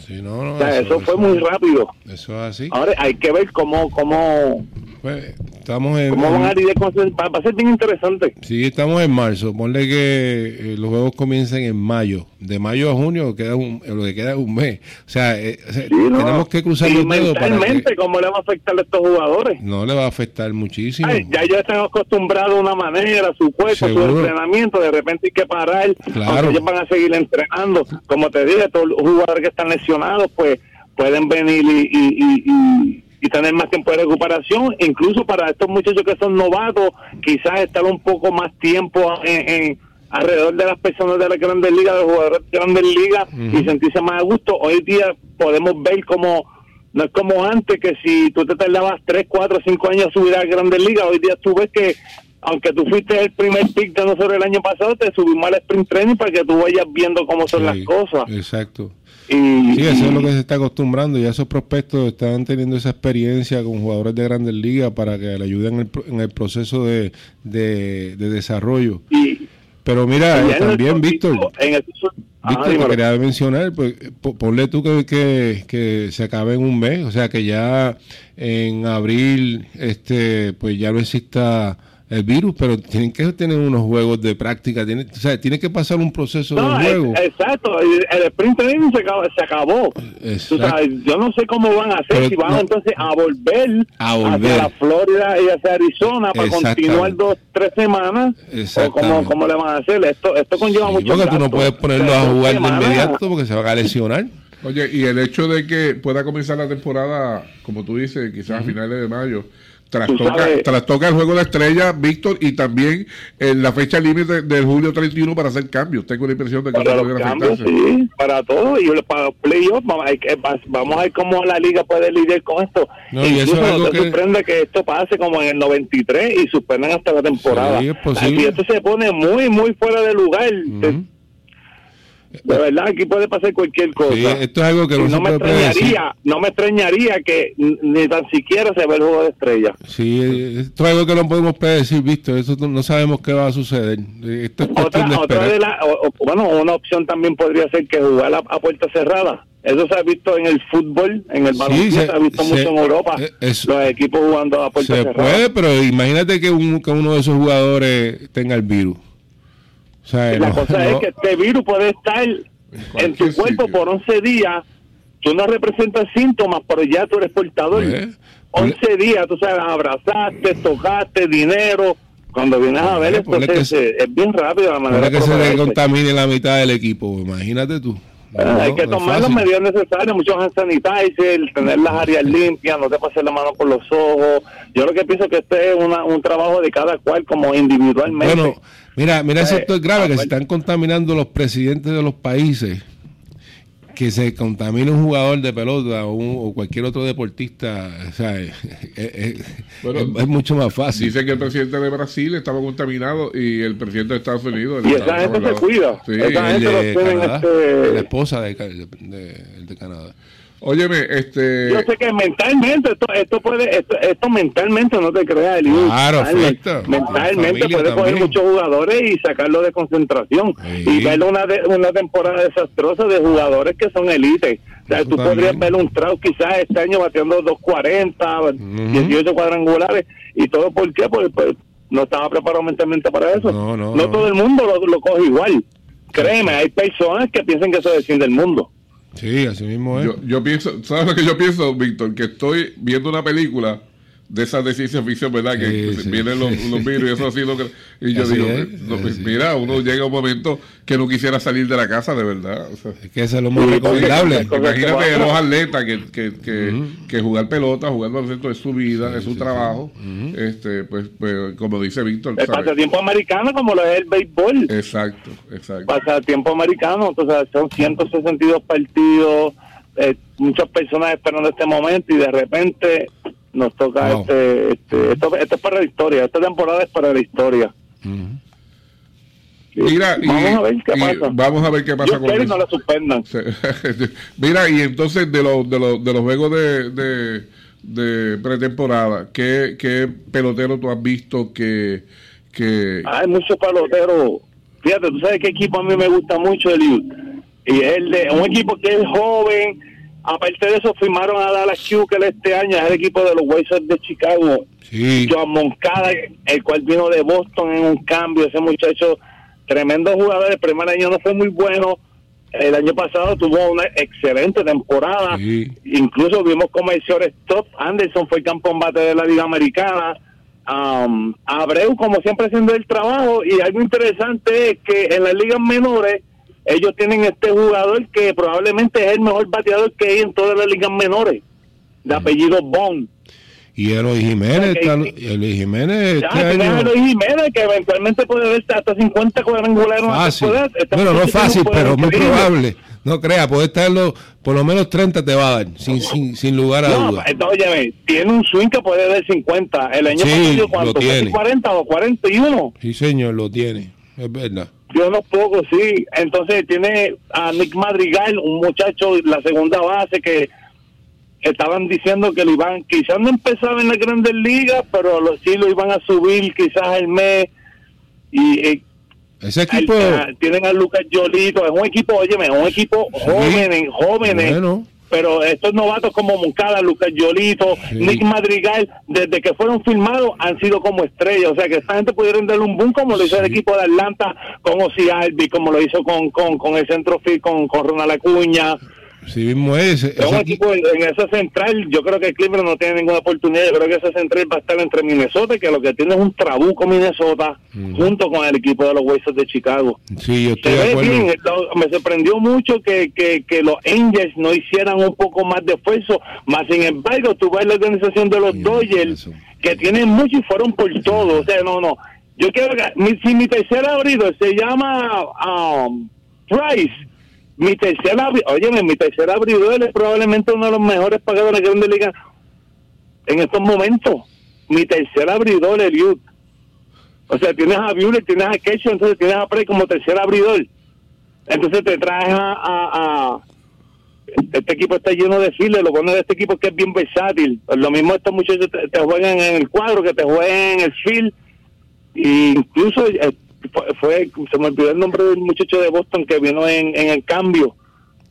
o sea, eso, fue muy rápido. Eso es así. Ahora hay que ver cómo, cómo, pues, estamos en, cómo van a con Va, a ser bien interesante. Sí, estamos en marzo. Ponle que eh, los juegos comiencen en mayo. De mayo a junio queda un, lo que queda es un mes. O sea, eh, tenemos que cruzar los dedos para que... ¿cómo le va a afectar a estos jugadores? No le va a afectar muchísimo. ya ellos están acostumbrados a una manera, su cuerpo, su entrenamiento. De repente hay que parar. Claro. Ellos van a seguir entrenando. Como te dije, todos los jugadores que están lesionados pues pueden venir y, tener más tiempo de recuperación. Incluso para estos muchachos que son novatos, quizás estar un poco más tiempo en, alrededor de las personas de la Grandes Ligas, de los jugadores de Grandes Ligas, y sentirse más a gusto. Hoy día podemos ver como no es como antes que si tú te tardabas 3, 4, 5 años a subir a Grandes Ligas, hoy día tú ves que aunque tú fuiste el primer pick de nosotros el año pasado, te subimos al sprint training para que tú vayas viendo cómo son las cosas. Exacto. Y, sí, eso es lo que se está acostumbrando. Ya esos prospectos están teniendo esa experiencia con jugadores de grandes ligas para que le ayuden en el, proceso de, desarrollo. Pero mira, también, Víctor, Víctor, te quería mencionar, pues, ponle tú que, que, se acabe en un mes, o sea, que ya en abril este pues ya no exista el virus, pero tienen que tener unos juegos de práctica, tiene, o sea, tiene que pasar un proceso de juego. exacto, el, sprint training se acabó. Se acabó. yo no sé cómo van a hacer, si van entonces a volver, a volver hacia Florida y hacia Arizona para continuar dos, tres semanas, o cómo, cómo, le van a hacer. Esto, esto conlleva mucho Porque tú no puedes ponerlo a jugar de inmediato porque se va a lesionar. Oye, y el hecho de que pueda comenzar la temporada, como tú dices, quizás a finales de mayo, Trastoca, el juego de estrella, Víctor, y también en la fecha límite del julio 31 para hacer cambios. Tengo la impresión de que para los cambios, sí, para todo. Y para los playoffs, vamos a ver cómo la liga puede lidiar con esto. No, y eso no te sorprende que esto pase como en el 93 y suspendan hasta la temporada. y esto se pone muy, muy fuera de lugar. De verdad, aquí puede pasar cualquier cosa. esto es algo que no, me extrañaría, no me extrañaría que ni tan siquiera se ve el juego de estrellas. Sí, esto es algo que no podemos predecir, visto. Eso no sabemos qué va a suceder. Esto es otra, otra de la, bueno, una opción también podría ser que jugar a, puerta cerrada. Eso se ha visto en el fútbol, en el baloncesto, se, ha visto mucho en Europa. Eh, los equipos jugando a puerta cerrada. Se puede, pero imagínate que, que uno de esos jugadores tenga el virus la cosa es que este virus puede estar en tu cuerpo por 11 días. Tú no representas síntomas, pero ya tú eres portador. 11 pues, días, tú sabes, abrazaste, tocaste, dinero. Cuando vienes a ver es, es, bien rápido la manera que se le contamine la mitad del equipo, imagínate tú. Hay que tomar las medidas necesarias, muchos hand sanitizer, tener las áreas limpias, no te pases la mano por los ojos. Yo lo que pienso que este es una, un trabajo de cada cual como individualmente. Bueno, Mira, mira, eso es grave, que se están contaminando los presidentes de los países. Que se contamine un jugador de pelota o, cualquier otro deportista, o sea, es, mucho más fácil. Dicen que el presidente de Brasil estaba contaminado y el presidente de Estados Unidos. Y esa gente se cuida. Sí. Esa gente este... La esposa de, de Canadá. Óyeme, este... Yo sé que mentalmente, esto, esto puede, esto, esto mentalmente no te crea el Claro, Mentalmente puede coger muchos jugadores y sacarlo de concentración. Y ver una, una temporada desastrosa de jugadores que son élites. O sea, tú podrías ver un Trout quizás este año batiendo 240, 18 cuadrangulares. ¿Y todo por qué? Porque pues, no estaba preparado mentalmente para eso. No, no, no todo el mundo lo, lo coge igual. Créeme, hay personas que piensan que eso fin del mundo. Sí, así mismo es. Yo, pienso, ¿sabes lo que yo pienso, Víctor? Que estoy viendo una película de esas de ciencia ficción, ¿verdad? Que vienen los, los, virus y eso así. Lo que, y yo digo, mira, uno llega a un momento que no quisiera salir de la casa, de verdad. es que eso es lo más recomendable. Imagínate los atletas que, que, que, que, jugar pelota, jugar baloncesto es su vida, es su trabajo. este pues, pues, como dice Víctor. El pasatiempo americano como lo es el béisbol. Exacto, exacto. Pasatiempo americano, entonces son 162 partidos, eh, muchas personas esperando este momento y de repente nos toca este, este esto, es para la historia, esta temporada es para la historia. Mira, vamos a ver qué pasa. Vamos a ver qué pasa con eso. no la suspendan. Mira, y entonces de los de los, de los juegos de, de, pretemporada, ¿qué, ¿qué pelotero tú has visto que, que... Hay muchos peloteros. Fíjate, tú sabes qué equipo a mí me gusta mucho, Eliud. Y es el de un equipo que es joven, Aparte de eso, firmaron a Dallas Keuchel este año, es el equipo de los Wizards de Chicago. Sí. Joan Moncada, el cual vino de Boston en un cambio. Ese muchacho, tremendo jugador. El primer año no fue muy bueno. El año pasado tuvo una excelente temporada. Incluso vimos como el shortstop Anderson fue el campeón bate de la Liga Americana. Um, Abreu, como siempre, haciendo el trabajo. Y algo interesante es que en las ligas menores ellos tienen este jugador que probablemente es el mejor bateador que hay en todas las ligas menores, de apellido Bond. Y Eloy Jiménez, Eloy Jiménez, este año... Eloy Jiménez, que eventualmente puede ver hasta 50 cuadrangulares. Fácil. Bueno, no es fácil, pero muy probable. No crea, puede estarlo, por lo menos 30 te va a dar, sin, sin, sin lugar a no, dudas. Oye, tiene un swing que puede dar 50. El año sí, pasado, ¿cuánto? 40 o 41. Sí, señor, lo tiene, es verdad. Yo no puedo, sí. Entonces tiene a Nick Madrigal, un muchacho, la segunda base, que estaban diciendo que lo iban, quizás no empezaba en la grandes ligas, pero lo, sí lo iban a subir quizás el mes. Y ese equipo. tienen a Lucas Yolito, es un equipo, oye, es un equipo jóvenes, jóvenes pero estos novatos como Moncada, Lucas Yolito, Nick Madrigal, desde que fueron filmados han sido como estrellas. O sea que esta gente pudieron darle un boom como lo hizo el equipo de Atlanta con Ozzy Albi, como lo hizo con, con, con el centrofield, con, con Ronald Acuña. Sí mismo es. un equipo en, esa central, yo creo que Cleveland no tiene ninguna oportunidad. Yo creo que esa central va a estar entre Minnesota, que lo que tiene es un trabuco Minnesota, junto con el equipo de los Wizards de Chicago. Sí, yo estoy de acuerdo. me sorprendió mucho que, que, que, los Angels no hicieran un poco más de esfuerzo. Más sin embargo, tú ves la organización de los Dodgers, que tienen mucho y fueron por todo. O sea, no, no. Yo quiero que, mi, si mi tercer abrido se llama um, Price mi tercer oye, mi tercer abridor es probablemente uno de los mejores pagadores de la Grande Liga en estos momentos. Mi tercer abridor, Eliud. O sea, tienes a Buehler, tienes a Kecho, entonces tienes a Prey como tercer abridor. Entonces te traes a, este equipo está lleno de files, lo bueno de este equipo es que es bien versátil. Lo mismo estos muchachos te, juegan en el cuadro, que te juegan en el field. E incluso eh, fue, se me olvidó el nombre del muchacho de Boston que vino en, en el cambio.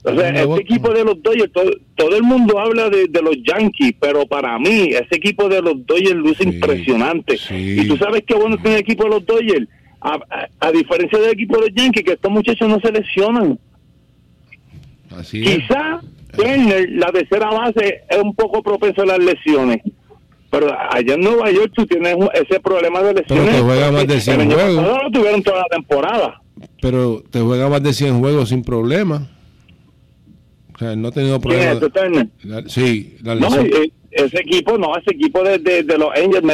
O sea, este equipo de los Dodgers, todo, el mundo habla de, los Yankees, pero para mí, ese equipo de los Dodgers luce impresionante. Y tú sabes qué bueno tiene el equipo de los Dodgers, a, diferencia del equipo de los Yankees, que estos muchachos no se lesionan. Así Quizá la tercera base, es un poco propenso a las lesiones. Pero allá en Nueva York tú tienes ese problema de lesiones. Pero te juega más de 100 juegos. No lo tuvieron toda la temporada. Pero te juega más de 100 juegos sin problema. O sea, no ha tenido problemas. sí, la no, eh, ese equipo, no, ese equipo de, de, los Angels. Me,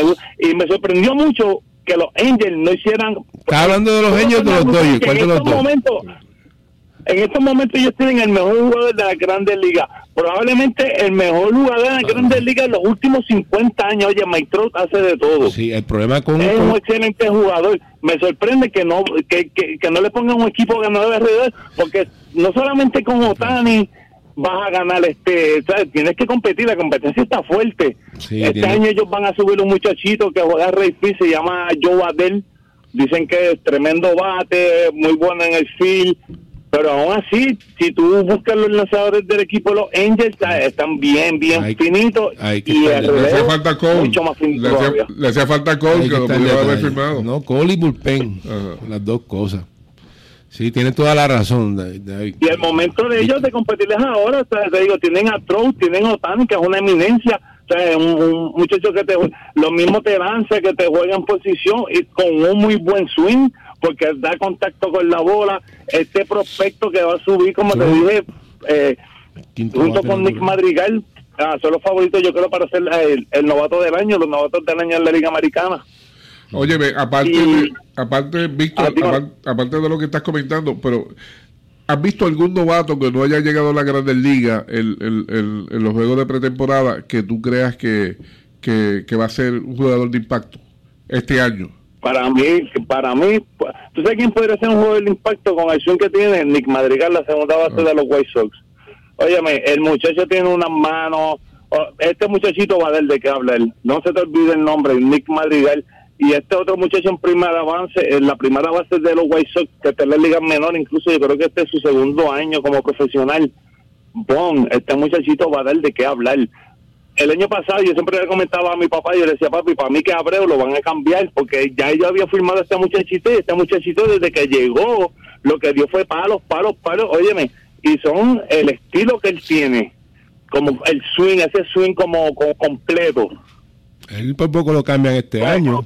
y me sorprendió mucho que los Angels no hicieran. Está hablando de los Angels de los Dodgers. ¿Cuál de los dos? En estos momentos ellos tienen el mejor jugador de la Grandes Ligas. Probablemente el mejor jugador de la Grandes Ligas en los últimos 50 años. Oye, Mike Trout hace de todo. Sí, el problema con... Es un excelente jugador. Me sorprende que no que, que, no le pongan un equipo ganador alrededor, porque no solamente con Otani vas a ganar este, tienes que competir, la competencia está fuerte. este año ellos van a subir un muchachito que juega Rey se llama Joe Adel, dicen que es tremendo bate, muy bueno en el field, pero aún así, si tú buscas los lanzadores del equipo, los Angels están bien, bien finitos. y el le hacía falta Cole. Mucho más finito le, hacía, falta Cole, que, lo pudiera haber firmado. No, Cole y Bullpen. Las dos cosas. Sí, tiene toda la razón, David. Y el momento de ellos de competirles ahora, te digo, tienen a Trout, tienen a Otani, que es una eminencia. O sea, un, muchacho que te lo mismo te lanza, que te juega en posición y con un muy buen swing, porque da contacto con la bola. Este prospecto que va a subir, como te dije, eh, junto con Nick Madrigal, ah, son los favoritos, yo creo, para ser el, novato del año, los novatos del año en la Liga Americana. Oye, aparte, de, aparte, Víctor, ah, aparte, de lo que estás comentando, pero ¿has visto algún novato que no haya llegado a la Grandes Ligas en los juegos de pretemporada que tú creas que, que, va a ser un jugador de impacto este año? Para mí, para mí, ¿tú sabes quién podría ser un jugador de impacto con el swing que tiene? Nick Madrigal, la segunda base de los White Sox. Óyeme, el muchacho tiene unas manos. Este muchachito va a dar de qué hablar. No se te olvide el nombre, Nick Madrigal. Y este otro muchacho en primera avance, en la primera base de los White Sox, que está en la liga menor, incluso yo creo que este es su segundo año como profesional. Bon, este muchachito va a dar de qué hablar. El año pasado yo siempre le comentaba a mi papá, yo le decía, papi, para mí que Abreu lo van a cambiar, porque ya yo había firmado a este muchachito y este muchachito desde que llegó, lo que dio fue palos, palos, palos. Óyeme, y son el estilo que él tiene, como el swing, ese swing como, completo. Él por poco lo cambian este año.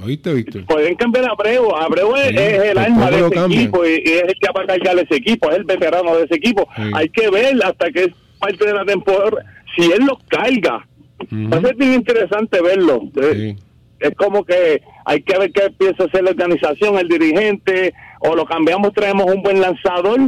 ¿Oíste, Víctor? Pueden cambiar a Abreu. Abreu es, el alma de ese equipo y, es el que va a cargar ese equipo, es el veterano de ese equipo. Hay que ver hasta que es parte de la temporada si él lo carga. Va a ser bien interesante verlo. Es como que hay que ver qué piensa hacer la organización, el dirigente, o lo cambiamos, traemos un buen lanzador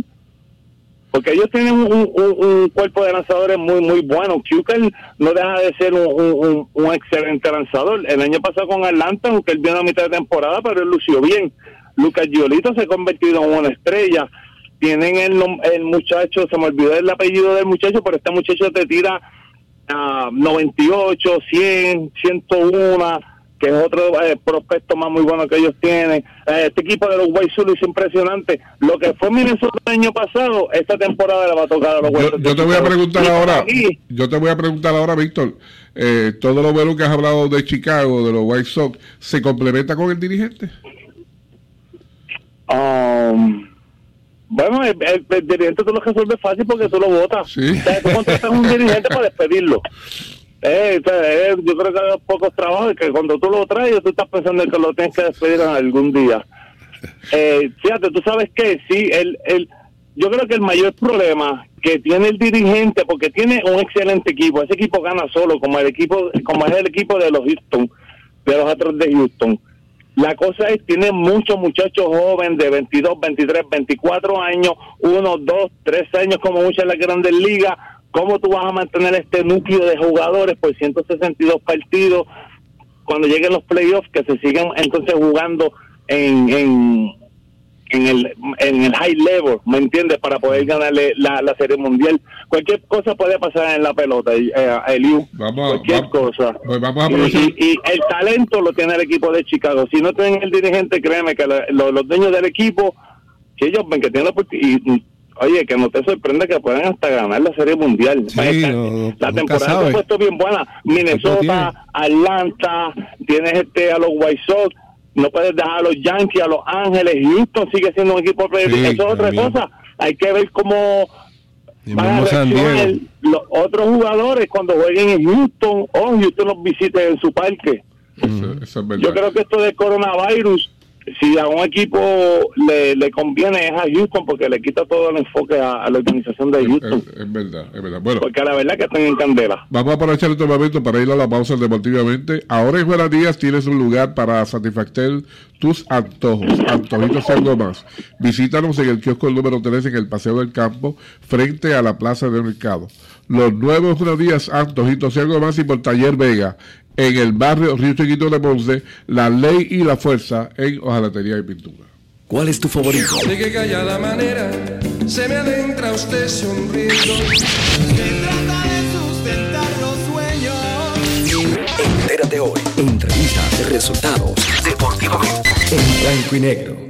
porque ellos tienen un, cuerpo de lanzadores muy muy bueno. Kukel no deja de ser un, excelente lanzador. El año pasado con Atlanta, aunque él vino a mitad de temporada, pero él lució bien. Lucas Giolito se ha convertido en una estrella. Tienen el, el muchacho, se me olvidó el apellido del muchacho, pero este muchacho te tira a 98, 100, 101 que es otro eh, prospecto más muy bueno que ellos tienen. Eh, este equipo de los White Sox es impresionante. Lo que fue Minnesota el año pasado, esta temporada le va a tocar a los Sox. Yo, te voy a preguntar ahora, yo te voy a preguntar ahora, Víctor, eh, todo lo bueno que has hablado de Chicago, de los White Sox, ¿se complementa con el dirigente? Um, bueno, el, dirigente tú lo resuelves fácil porque tú lo votas. Sí. O sea, tú contratas un dirigente para despedirlo. Eh, eh, yo creo que hay pocos trabajos que cuando tú lo traes, tú estás pensando en que lo tienes que despedir algún día. Eh, fíjate, tú sabes que sí, el, el, yo creo que el mayor problema que tiene el dirigente, porque tiene un excelente equipo, ese equipo gana solo, como el equipo, como es el equipo de los Houston, de los otros de Houston. La cosa es, tiene muchos muchachos jóvenes de 22, 23, 24 años, uno, dos, tres años como muchas en la grandes ligas, ¿Cómo tú vas a mantener este núcleo de jugadores por 162 partidos cuando lleguen los playoffs que se sigan entonces jugando en, en, en, el, en el high level, ¿me entiendes? Para poder ganarle la, la serie mundial. Cualquier cosa puede pasar en la pelota, eh, Eliu. Vamos, cualquier cosa. Pues y, el talento lo tiene el equipo de Chicago. Si no tienen el dirigente, créeme que los dueños del equipo, si ellos ven que tienen la oportunidad, Oye, que no te sorprende que puedan hasta ganar la Serie Mundial. la temporada ha puesto bien buena. Minnesota, Atlanta, tienes este a los White Sox, no puedes dejar a los Yankees, a los Ángeles, Houston sigue siendo un equipo sí, Eso es otra cosa. Hay que ver cómo van a reaccionar los otros jugadores cuando jueguen en Houston o Houston los visite en su parque. Yo creo que esto de coronavirus si a un equipo le, le, conviene es a Houston porque le quita todo el enfoque a, la organización de Houston. Es, verdad, es verdad. Bueno, porque la verdad que están en candela. Vamos a aprovechar este momento para ir a la pausa deportivamente. Ahora en buenos días tienes un lugar para satisfacer tus antojos, antojitos y algo más. Visítanos en el kiosco número 3 en el Paseo del Campo, frente a la Plaza del Mercado. Los nuevos buenos días, antojitos y algo más y por Taller Vega en el barrio Río Chiquito de Ponce, La Ley y la Fuerza en hojalatería y pintura. ¿Cuál es tu favorito? De qué callada manera se me adentra usted sonriendo. Se trata de sustentar los sueños. Entérate hoy. Entrevistas, resultados, deportivamente. En blanco y negro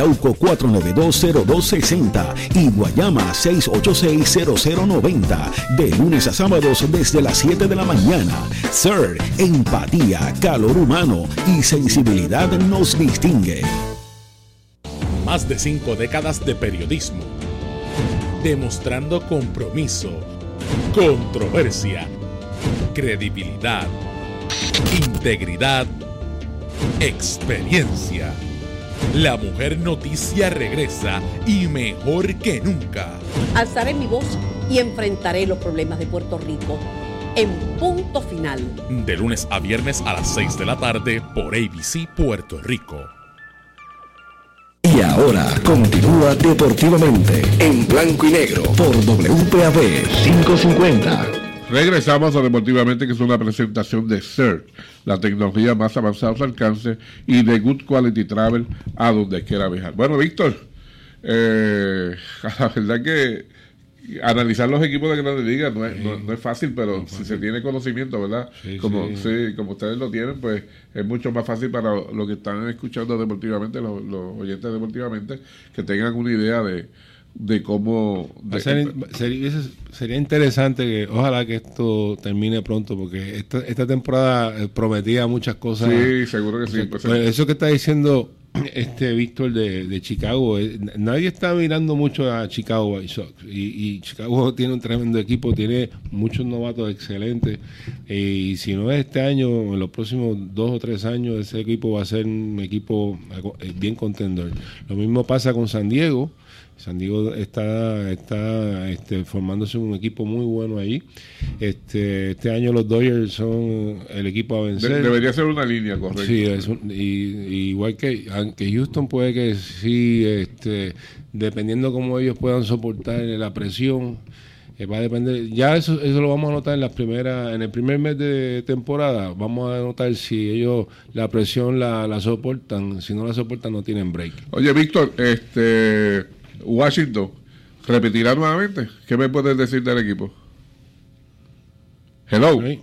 Yauco 492-0260 y Guayama 686-0090. De lunes a sábados desde las 7 de la mañana. Sir, empatía, calor humano y sensibilidad nos distingue. Más de cinco décadas de periodismo, demostrando compromiso, controversia, credibilidad, integridad, experiencia. La mujer noticia regresa y mejor que nunca. Alzaré mi voz y enfrentaré los problemas de Puerto Rico. En punto final. De lunes a viernes a las 6 de la tarde por ABC Puerto Rico. Y ahora continúa deportivamente en blanco y negro por WPAB 550. Regresamos a Deportivamente, que es una presentación de CERT, la tecnología más avanzada a su alcance, y de Good Quality Travel a donde quiera viajar. Bueno, Víctor, eh, la verdad que analizar los equipos de grandes ligas no es, no, no es fácil, pero si se tiene conocimiento, ¿verdad? Sí, como, sí. sí, como ustedes lo tienen, pues es mucho más fácil para los que están escuchando deportivamente, los, los oyentes deportivamente, que tengan una idea de, de cómo... De- ser- sería, sería interesante que ojalá que esto termine pronto porque esta, esta temporada eh, prometía muchas cosas. sí, seguro que sí. pues, Pues eso que está diciendo este Víctor de, de Chicago, eh, nadie está mirando mucho a Chicago White Sox y, y Chicago tiene un tremendo equipo, tiene muchos novatos excelentes eh, y si no es este año, en los próximos dos o tres años ese equipo va a ser un equipo eh, bien contendor. Lo mismo pasa con San Diego. San Diego está, está este, formándose un equipo muy bueno ahí. Este, este año los Dodgers son el equipo a de- vencer. debería ser una línea correcta. Sí, es un- y, y igual que aunque Houston puede que sí, este, dependiendo cómo ellos puedan soportar la presión, eh, va a depender. Ya eso, eso lo vamos a notar en las primeras, en el primer mes de temporada. Vamos a notar si ellos la presión la, la soportan. Si no la soportan, no tienen break. Oye, Víctor, este Washington, ¿repetirá nuevamente? ¿Qué me puedes decir del equipo? Hello. Sí.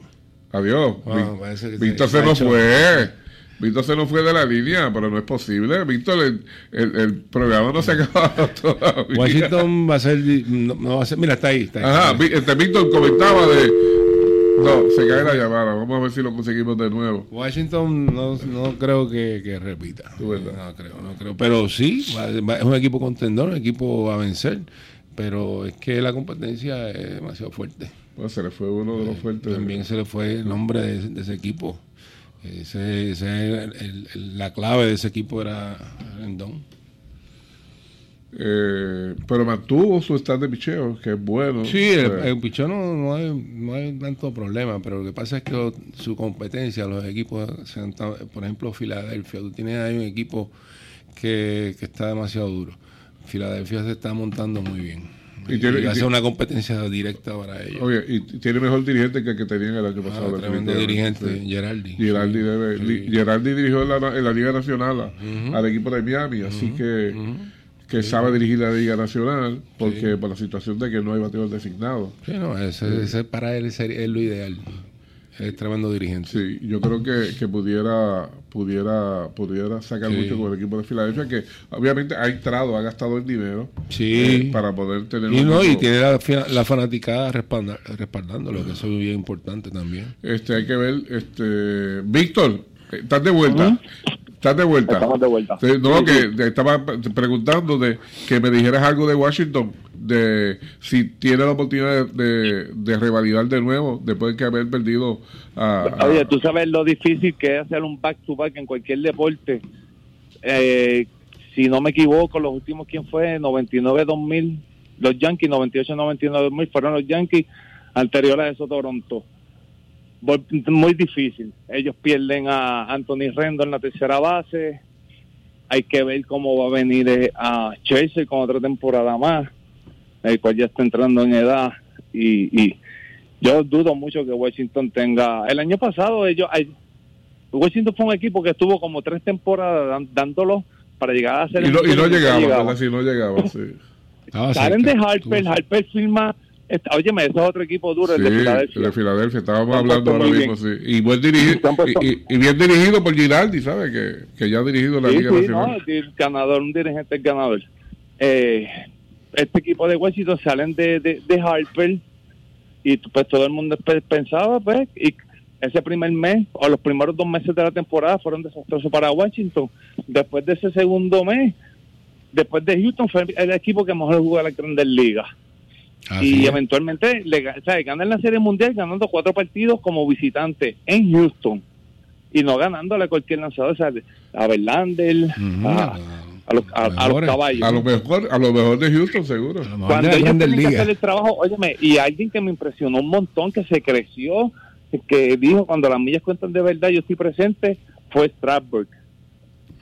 Adiós. Wow, Víctor se- se nos fue. Víctor se nos fue de la línea, pero no es posible. Víctor, el, el- el programa no se ha acabado todavía. Washington va a ser, no, no va a ser, mira, está ahí, está ahí. Ajá, este Víctor comentaba de... No, se cae la llamada. Vamos a ver si lo conseguimos de nuevo. Washington no, no creo que, que repita. No creo, no creo. Pero sí, es un equipo contendor, un equipo a vencer. Pero es que la competencia es demasiado fuerte. Bueno, se le fue uno de los fuertes. También se le fue el nombre de, de ese equipo. Ese, ese- el- el- la clave de ese equipo era Rendón. Eh, pero mantuvo su stand de picheo, que es bueno. Sí, el, el pichón no, no hay, no hay tanto problema, pero lo que pasa es que lo- su competencia, los equipos, por ejemplo, Filadelfia, tú tienes ahí un equipo que, que está demasiado duro. Filadelfia se está montando muy bien. Y tiene- tiene- una competencia directa para ellos. Oye, y tiene mejor dirigente que el que tenían el año Ah, pasado. tremendo dirigente, Sí. Geraldi. Geraldi, Sí, debe- sí. Geraldi dirigió en la, en la Liga Nacional a- al equipo de Miami, así que, que sabe dirigir la Liga Nacional, porque por la situación de que no hay bateador designado. Sí, no, ese, ese para él es lo ideal. Es tremendo dirigente. Sí, yo creo que, que pudiera pudiera pudiera sacar Sí. mucho con el equipo de Filadelfia, que obviamente ha entrado, ha gastado el dinero Sí. eh, para poder tener Y un no, y tiene la, la fanaticada respalda- respaldándolo, que eso es bien importante también. Este, hay que ver, este, Víctor, eh, ¿estás de vuelta? ¿Estás de vuelta? Estamos de vuelta. Sí, no, que te estaba pre- preguntando de que me dijeras algo de Washington, de si tiene la oportunidad de, de, de revalidar de nuevo después de que haber perdido a... a- Oye, tú sabes lo difícil que es hacer un back-to-back en cualquier deporte. Eh, si no me equivoco, los últimos, ¿quién fue? 99-2000, los Yankees, 98-99-2000 fueron los Yankees, anteriores a eso Toronto. Muy difícil. Ellos pierden a Anthony Rendo en la tercera base. hay que ver cómo va a venir eh, a Chelsea con otra temporada más, el cual ya está entrando en edad y, y yo dudo mucho que Washington tenga. El año pasado ellos, ay, Washington fue un equipo que estuvo como tres temporadas dándolo para llegar a ser. Y no, y no el- llegaba, llegaba. no llegaba, sí. Salen de Harper, Harper firma. Está, óyeme, ese es otro equipo duro, el Sí, de Filadelfia. de Filadelfia, estábamos hablando ahora mismo, sí. Y, buen puesto- y, bien dirigido por Giraldi, ¿sabes? Que, que ya ha dirigido la Sí, Liga sí, Nacional. no, el ganador, un dirigente es ganador. Eh, este equipo de Washington salen de, de, de Harper y pues todo el mundo pe- pensaba, pues, y ese primer mes o los primeros dos meses de la temporada fueron desastrosos para Washington. Después de ese segundo mes, después de Houston, fue el equipo que mejor jugó en la Grandes Ligas. Así y es. eventualmente le, o sea, ganan la Serie Mundial ganando cuatro partidos como visitante en Houston y no ganándole a cualquier lanzador, o sea, a Verlander, a, a- a los, a- a los mejores. caballos. A lo mejor, a lo mejor de Houston, seguro. Cuando ellos tienen que hacer el trabajo, óyeme, y alguien que me impresionó un montón, que se creció, que dijo cuando las millas cuentan de verdad, yo estoy presente, fue Strasburg.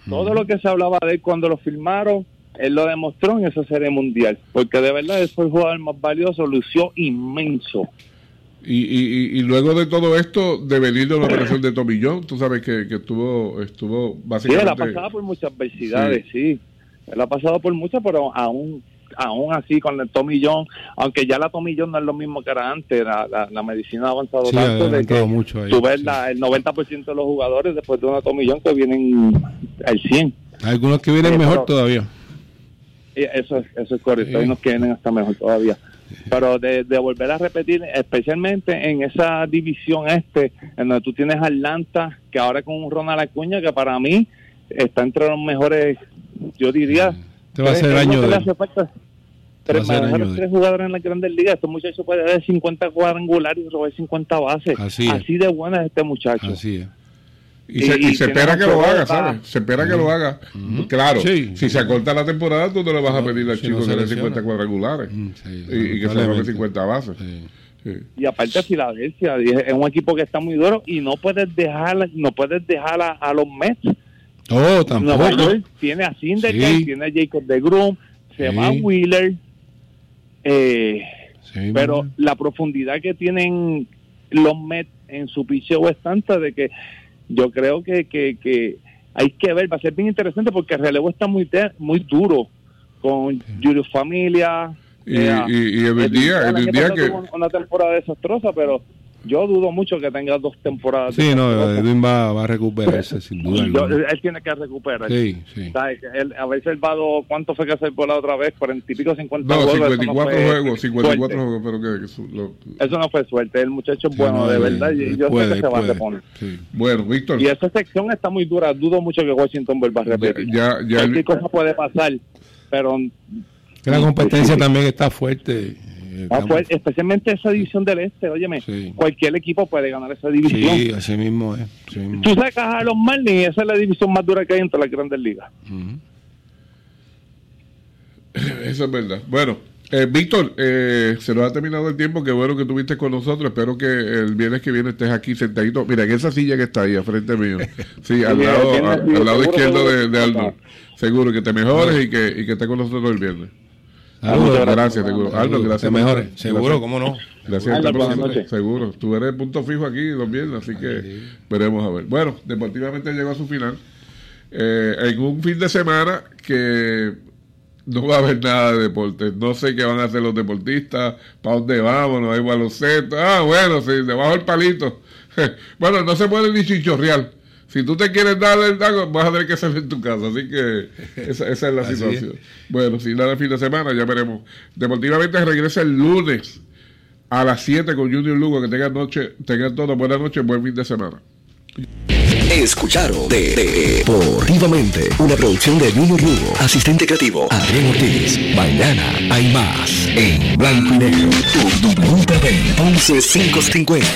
Todo lo que se hablaba de él cuando lo firmaron, él lo demostró en esa serie mundial, porque de verdad él fue el jugador más valioso, lució inmenso. Y, y, y- luego de todo esto, de venir de una operación de tomillón, tú sabes que, que estuvo, estuvo Sí, él básicamente... ha pasado por muchas adversidades, sí. Él ha pasado por muchas, pero aún aún así con el Tommy John, aunque ya la Tommy John no es lo mismo que era antes, la, la, la medicina ha avanzado Sí, ha tanto de que mucho ahí, tú ves sí. la- el 90% de los jugadores después de una Tommy John que vienen al 100. Hay algunos que vienen Sí, mejor pero- todavía. Y Eso es, eso es correcto, unos que vienen hasta mejor todavía. Pero de, de volver a repetir, especialmente en esa división este, en donde tú tienes Atlanta, que ahora con un Ronald Acuña, que para mí está entre los mejores, yo diría, Este va a tres- ser el es lo año que de hace falta. Tres, jugadores en la Grandes Ligas. Este muchacho puede dar 50 cuadrangulares y robar 50 bases. Así Así, de buena es este muchacho. Así es. Y se, Y- y se espera que lo haga, ¿sabes? Se espera que lo haga. Claro, Sí. si se acorta la temporada, tú no le vas a pedir al si chico no que dé lesiona. 50 cuadrangulares Mm, sí, y, y que se robe lamentablemente. 50 bases. Sí. Sí. Y aparte Filadelfia, y es es un equipo que está muy duro y no puedes dejar, no puedes dejar a, a los Mets. Oh, Nueva tampoco. York tiene a Sí. tiene a Jacob de Grum, se Sí. va Wheeler. Eh, Sí, pero la profundidad que tienen los Mets en su picheo es tanta de que yo creo que, que, que hay que ver, va a ser bien interesante porque el relevo está muy muy duro con Julio Familia. Y, eh, y, y el día, el día que... una temporada desastrosa, pero yo dudo mucho que tenga dos temporadas. Sí, no. Edwin va, va a recuperarse sin duda. Yo- él tiene que recuperar. Sí, sí. A veces él va a ¿cuánto fue que se por la otra vez? Cuarenta y pico, cincuenta No, juegos. eso 54 fue juegos, 54 suerte. juegos, pero que, lo- Eso no fue suerte. El muchacho es bueno, no, de verdad. Y yo puede, sé que se va a reponer. Sí. Bueno, Víctor, Y esa sección está muy dura. Dudo mucho que Washington vuelva a repetir. ya, ya, Cualquier el- cosa puede pasar, pero Que la competencia también está fuerte. Eh, Ah, fue- especialmente esa división del este, óyeme, Sí. cualquier equipo puede ganar esa división. Sí, así mismo es. así mismo. Tú sacas a los Marlins y esa es la división más dura que hay entre las grandes ligas. Eso es verdad. Bueno, eh, Víctor, eh, se nos ha terminado el tiempo. Qué bueno que estuviste con nosotros. Espero que el viernes que viene estés aquí sentadito. Mira, en esa silla que está ahí, a frente mío. Sí, al lado, al, lado izquierdo de, de Aldo. Seguro que te mejores y que, y que estés con nosotros el viernes. Saludos. Muchas gracias, seguro. Aldo, gracias. Te mejores. Seguro, Gracias. cómo no. Gracias Aldo, noches. Seguro. Tú eres el punto fijo aquí los viernes, así que veremos a ver. Bueno, deportivamente llegó a su final. Eh, en un fin de semana que no va a haber nada de deporte. No sé qué van a hacer los deportistas, para dónde vamos, no hay baloncesto. Ah, bueno, sí, debajo del palito. bueno, no se puede ni chichorreal. Si tú te quieres dar el dago, vas a tener que hacerlo en tu casa. Así que esa, esa es la situación. Bueno, si nada el fin de semana, ya veremos. Deportivamente regresa el lunes a las 7 con Junior Lugo. Que tengan noche, tengan todo buena noche, buen fin de semana. Escucharon de, de- Deportivamente, una producción de Junior Lugo, asistente creativo Adrián Ortiz. Mañana hay más en blanco y negro. Tu, tu, 11550.